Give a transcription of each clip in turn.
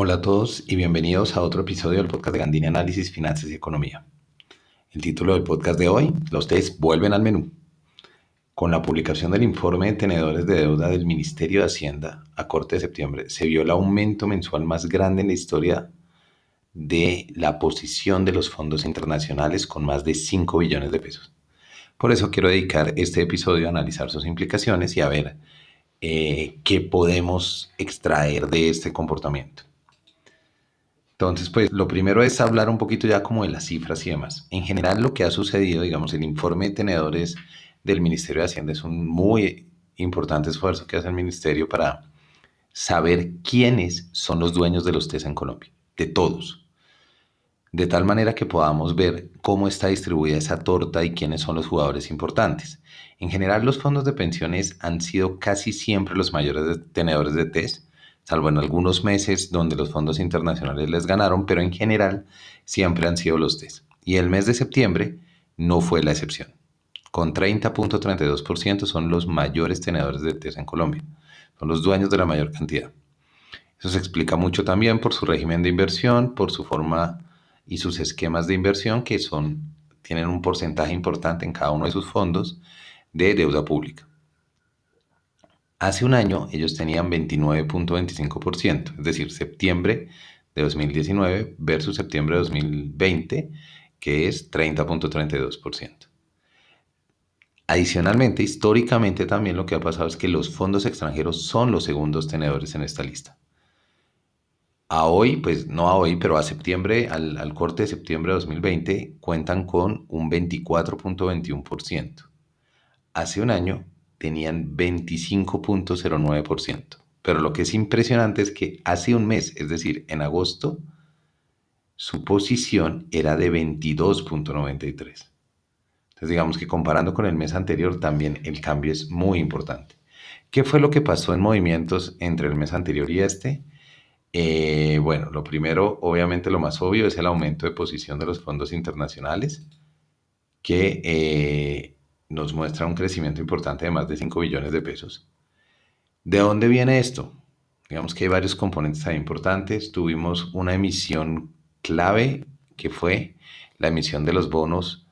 Hola a todos y bienvenidos a otro episodio del podcast de Gandini Análisis, Finanzas y Economía. El título del podcast de hoy, los test vuelven al menú. Con la publicación del informe de tenedores de deuda del Ministerio de Hacienda a corte de septiembre, se vio el aumento mensual más grande en la historia de la posición de los fondos internacionales con más de 5 billones de pesos. Por eso quiero dedicar este episodio a analizar sus implicaciones y a ver eh, qué podemos extraer de este comportamiento. Entonces, pues lo primero es hablar un poquito ya como de las cifras y demás. En general, lo que ha sucedido, digamos, el informe de tenedores del Ministerio de Hacienda es un muy importante esfuerzo que hace el Ministerio para saber quiénes son los dueños de los TES en Colombia, de todos. De tal manera que podamos ver cómo está distribuida esa torta y quiénes son los jugadores importantes. En general, los fondos de pensiones han sido casi siempre los mayores tenedores de TES salvo en algunos meses donde los fondos internacionales les ganaron, pero en general siempre han sido los TES. Y el mes de septiembre no fue la excepción. Con 30.32% son los mayores tenedores de TES en Colombia. Son los dueños de la mayor cantidad. Eso se explica mucho también por su régimen de inversión, por su forma y sus esquemas de inversión que son, tienen un porcentaje importante en cada uno de sus fondos de deuda pública. Hace un año ellos tenían 29.25%, es decir, septiembre de 2019 versus septiembre de 2020, que es 30.32%. Adicionalmente, históricamente también lo que ha pasado es que los fondos extranjeros son los segundos tenedores en esta lista. A hoy, pues no a hoy, pero a septiembre, al, corte de septiembre de 2020, cuentan con un 24.21%. Hace un año tenían 25.09%. Pero lo que es impresionante es que hace un mes, es decir, en agosto, su posición era de 22.93. Entonces digamos que comparando con el mes anterior también el cambio es muy importante. ¿Qué fue lo que pasó en movimientos entre el mes anterior y este? Eh, bueno, lo primero, obviamente lo más obvio, es el aumento de posición de los fondos internacionales, que eh, nos muestra un crecimiento importante de más de 5 billones de pesos. ¿De dónde viene esto? Digamos que hay varios componentes ahí importantes. Tuvimos una emisión clave que fue la emisión de los bonos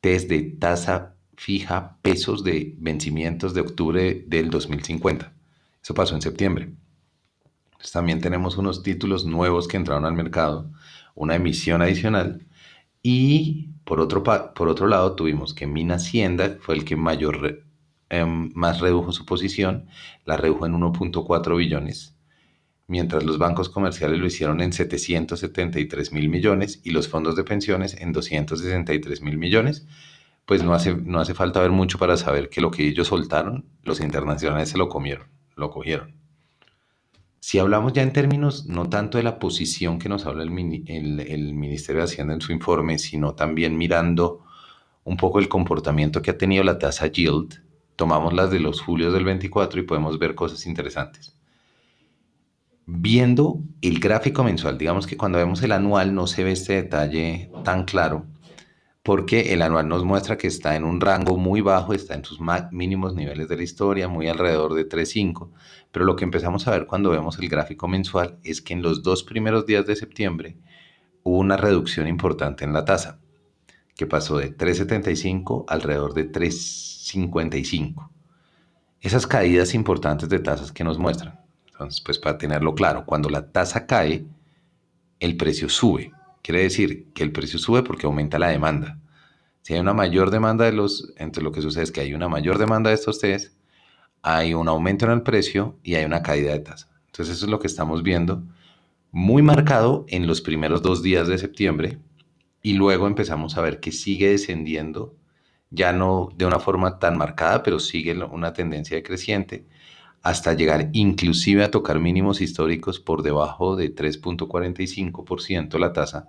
desde tasa fija pesos de vencimientos de octubre del 2050. Eso pasó en septiembre. también tenemos unos títulos nuevos que entraron al mercado, una emisión adicional y por otro, por otro lado, tuvimos que Mina Hacienda fue el que mayor, em, más redujo su posición, la redujo en 1.4 billones, mientras los bancos comerciales lo hicieron en 773 mil millones y los fondos de pensiones en 263 mil millones. Pues no hace, no hace falta ver mucho para saber que lo que ellos soltaron, los internacionales se lo comieron, lo cogieron. Si hablamos ya en términos no tanto de la posición que nos habla el, Ministerio de Hacienda en su informe, sino también mirando un poco el comportamiento que ha tenido la tasa yield, tomamos las de los julios del 24 y podemos ver cosas interesantes. Viendo el gráfico mensual, digamos que cuando vemos el anual no se ve este detalle tan claro, porque el anual nos muestra que está en un rango muy bajo, está en sus mínimos niveles de la historia, muy alrededor de 3.5, pero lo que empezamos a ver cuando vemos el gráfico mensual es que en los dos primeros días de septiembre hubo una reducción importante en la tasa, que pasó de 3.75 alrededor de 3.55. Esas caídas importantes de tasas que nos muestran. Entonces, pues para tenerlo claro, cuando la tasa cae, el precio sube Quiere decir que el precio sube porque aumenta la demanda. Si hay una mayor demanda de los, entre lo que sucede es que hay una mayor demanda de estos test, hay un aumento en el precio y hay una caída de tasa. Entonces eso es lo que estamos viendo muy marcado en los primeros dos días de septiembre y luego empezamos a ver que sigue descendiendo, ya no de una forma tan marcada, pero sigue una tendencia decreciente hasta llegar inclusive a tocar mínimos históricos por debajo de 3.45% la tasa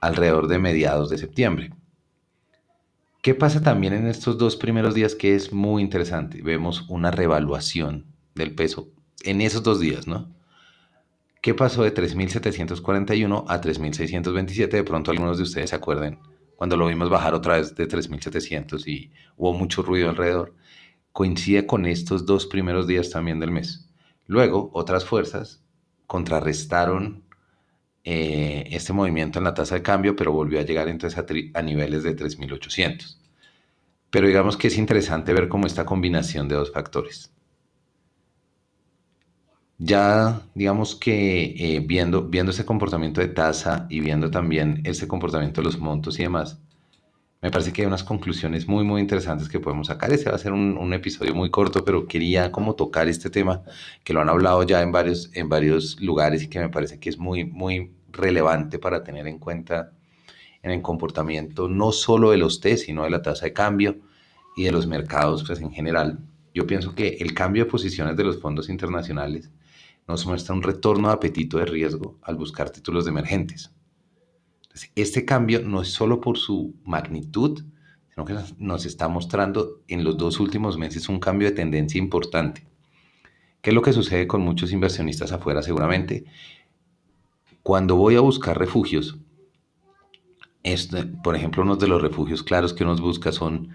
alrededor de mediados de septiembre. ¿Qué pasa también en estos dos primeros días que es muy interesante? Vemos una revaluación del peso en esos dos días, ¿no? ¿Qué pasó de 3.741 a 3.627? De pronto algunos de ustedes se acuerden cuando lo vimos bajar otra vez de 3.700 y hubo mucho ruido alrededor coincide con estos dos primeros días también del mes. Luego, otras fuerzas contrarrestaron eh, este movimiento en la tasa de cambio, pero volvió a llegar entonces a, niveles de 3.800. Pero digamos que es interesante ver cómo esta combinación de dos factores. Ya digamos que eh, viendo, viendo ese comportamiento de tasa y viendo también ese comportamiento de los montos y demás, me parece que hay unas conclusiones muy, muy interesantes que podemos sacar. Este va a ser un, episodio muy corto, pero quería como tocar este tema que lo han hablado ya en varios, en varios lugares y que me parece que es muy, muy relevante para tener en cuenta en el comportamiento no solo de los T, sino de la tasa de cambio y de los mercados pues, en general. Yo pienso que el cambio de posiciones de los fondos internacionales nos muestra un retorno de apetito de riesgo al buscar títulos de emergentes este cambio no es solo por su magnitud, sino que nos está mostrando en los dos últimos meses un cambio de tendencia importante. ¿Qué es lo que sucede con muchos inversionistas afuera seguramente? Cuando voy a buscar refugios, este, por ejemplo, uno de los refugios claros que uno busca son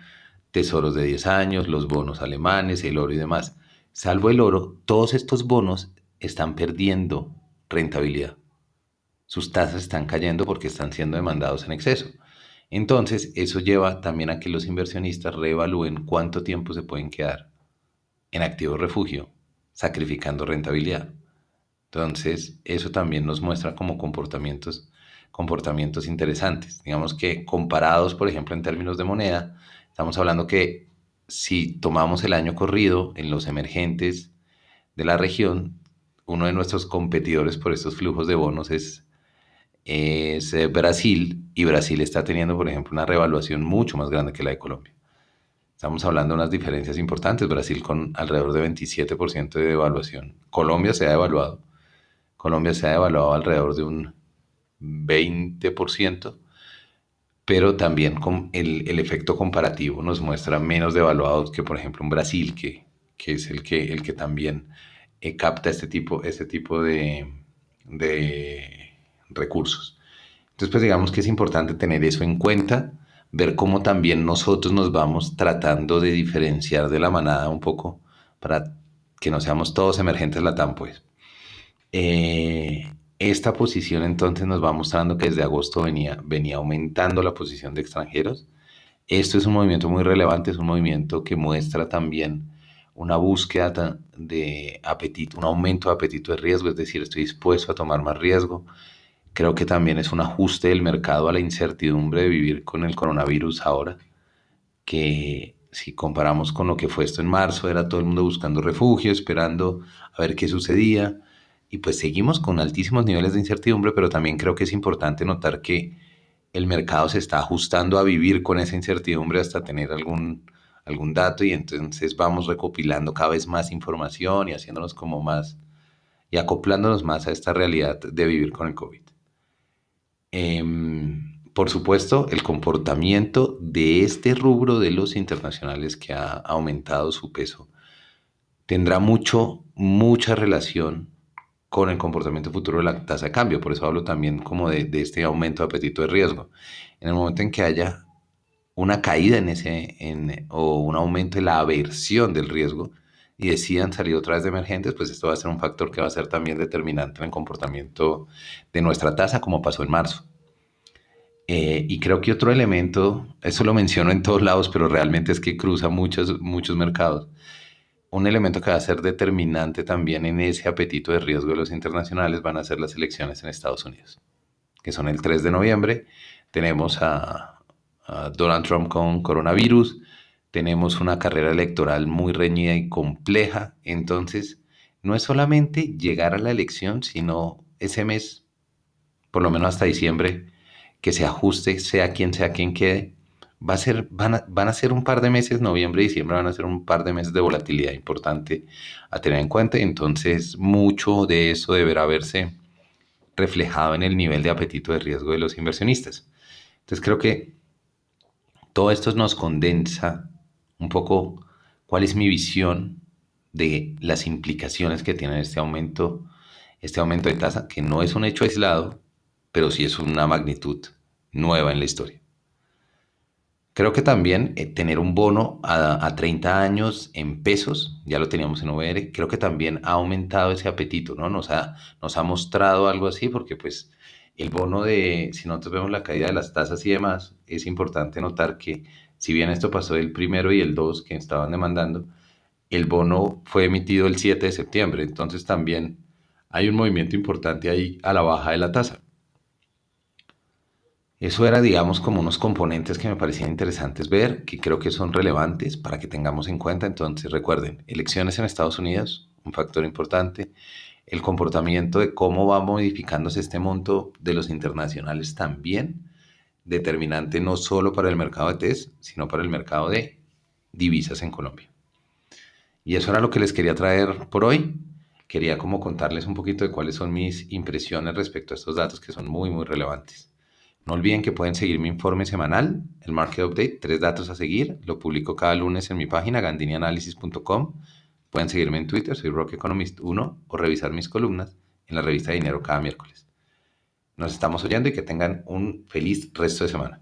tesoros de 10 años, los bonos alemanes, el oro y demás. Salvo el oro, todos estos bonos están perdiendo rentabilidad sus tasas están cayendo porque están siendo demandados en exceso. Entonces, eso lleva también a que los inversionistas reevalúen cuánto tiempo se pueden quedar en activo refugio, sacrificando rentabilidad. Entonces, eso también nos muestra como comportamientos, comportamientos interesantes. Digamos que comparados, por ejemplo, en términos de moneda, estamos hablando que si tomamos el año corrido en los emergentes de la región, uno de nuestros competidores por estos flujos de bonos es es eh, Brasil y Brasil está teniendo, por ejemplo, una revaluación mucho más grande que la de Colombia. Estamos hablando de unas diferencias importantes. Brasil con alrededor de 27% de devaluación. Colombia se ha devaluado. Colombia se ha devaluado alrededor de un 20%, pero también con el, el efecto comparativo nos muestra menos devaluados que, por ejemplo, un Brasil, que, que es el que, el que también eh, capta este tipo, este tipo de, de recursos. Entonces, pues digamos que es importante tener eso en cuenta, ver cómo también nosotros nos vamos tratando de diferenciar de la manada un poco para que no seamos todos emergentes latam, pues. Eh, esta posición entonces nos va mostrando que desde agosto venía, venía aumentando la posición de extranjeros. Esto es un movimiento muy relevante, es un movimiento que muestra también una búsqueda de apetito, un aumento de apetito de riesgo, es decir, estoy dispuesto a tomar más riesgo, Creo que también es un ajuste del mercado a la incertidumbre de vivir con el coronavirus ahora, que si comparamos con lo que fue esto en marzo, era todo el mundo buscando refugio, esperando a ver qué sucedía, y pues seguimos con altísimos niveles de incertidumbre, pero también creo que es importante notar que el mercado se está ajustando a vivir con esa incertidumbre hasta tener algún, algún dato y entonces vamos recopilando cada vez más información y haciéndonos como más y acoplándonos más a esta realidad de vivir con el COVID. Em, por supuesto, el comportamiento de este rubro de los internacionales que ha aumentado su peso tendrá mucho, mucha relación con el comportamiento futuro de la tasa de cambio. Por eso hablo también como de, este aumento de apetito de riesgo. En el momento en que haya una caída en ese, o un aumento de la aversión del riesgo y decidan salir otra vez de emergentes, pues esto va a ser un factor que va a ser también determinante en el comportamiento de nuestra tasa, como pasó en marzo. Eh, y creo que otro elemento, eso lo menciono en todos lados, pero realmente es que cruza muchos, muchos mercados. Un elemento que va a ser determinante también en ese apetito de riesgo de los internacionales van a ser las elecciones en Estados Unidos, que son el 3 de noviembre. Tenemos a, a Donald Trump con coronavirus, tenemos una carrera electoral muy reñida y compleja, entonces no es solamente llegar a la elección, sino ese mes, por lo menos hasta diciembre, que se ajuste, sea quien sea quien quede. Va a ser, van, a, van a ser un par de meses, noviembre y diciembre van a ser un par de meses de volatilidad importante a tener en cuenta. Entonces, mucho de eso deberá verse reflejado en el nivel de apetito de riesgo de los inversionistas. Entonces, creo que todo esto nos condensa un poco cuál es mi visión de las implicaciones que tiene este aumento, este aumento de tasa, que no es un hecho aislado, pero sí es una magnitud nueva en la historia. Creo que también eh, tener un bono a, 30 años en pesos, ya lo teníamos en OVR, creo que también ha aumentado ese apetito, ¿no? Nos ha, nos ha mostrado algo así porque pues El bono de, si nosotros vemos la caída de las tasas y demás, es importante notar que si bien esto pasó el primero y el 2 que estaban demandando, el bono fue emitido el 7 de septiembre, entonces también hay un movimiento importante ahí a la baja de la tasa. Eso era, digamos, como unos componentes que me parecían interesantes ver, que creo que son relevantes para que tengamos en cuenta. Entonces, recuerden, elecciones en Estados Unidos, un factor importante. El comportamiento de cómo va modificándose este monto de los internacionales también, determinante no solo para el mercado de TES, sino para el mercado de divisas en Colombia. Y eso era lo que les quería traer por hoy. Quería como contarles un poquito de cuáles son mis impresiones respecto a estos datos que son muy, muy relevantes. No olviden que pueden seguir mi informe semanal, el Market Update, tres datos a seguir. Lo publico cada lunes en mi página gandinianalysis.com. Pueden seguirme en Twitter, soy Rock Economist 1, o revisar mis columnas en la revista Dinero cada miércoles. Nos estamos oyendo y que tengan un feliz resto de semana.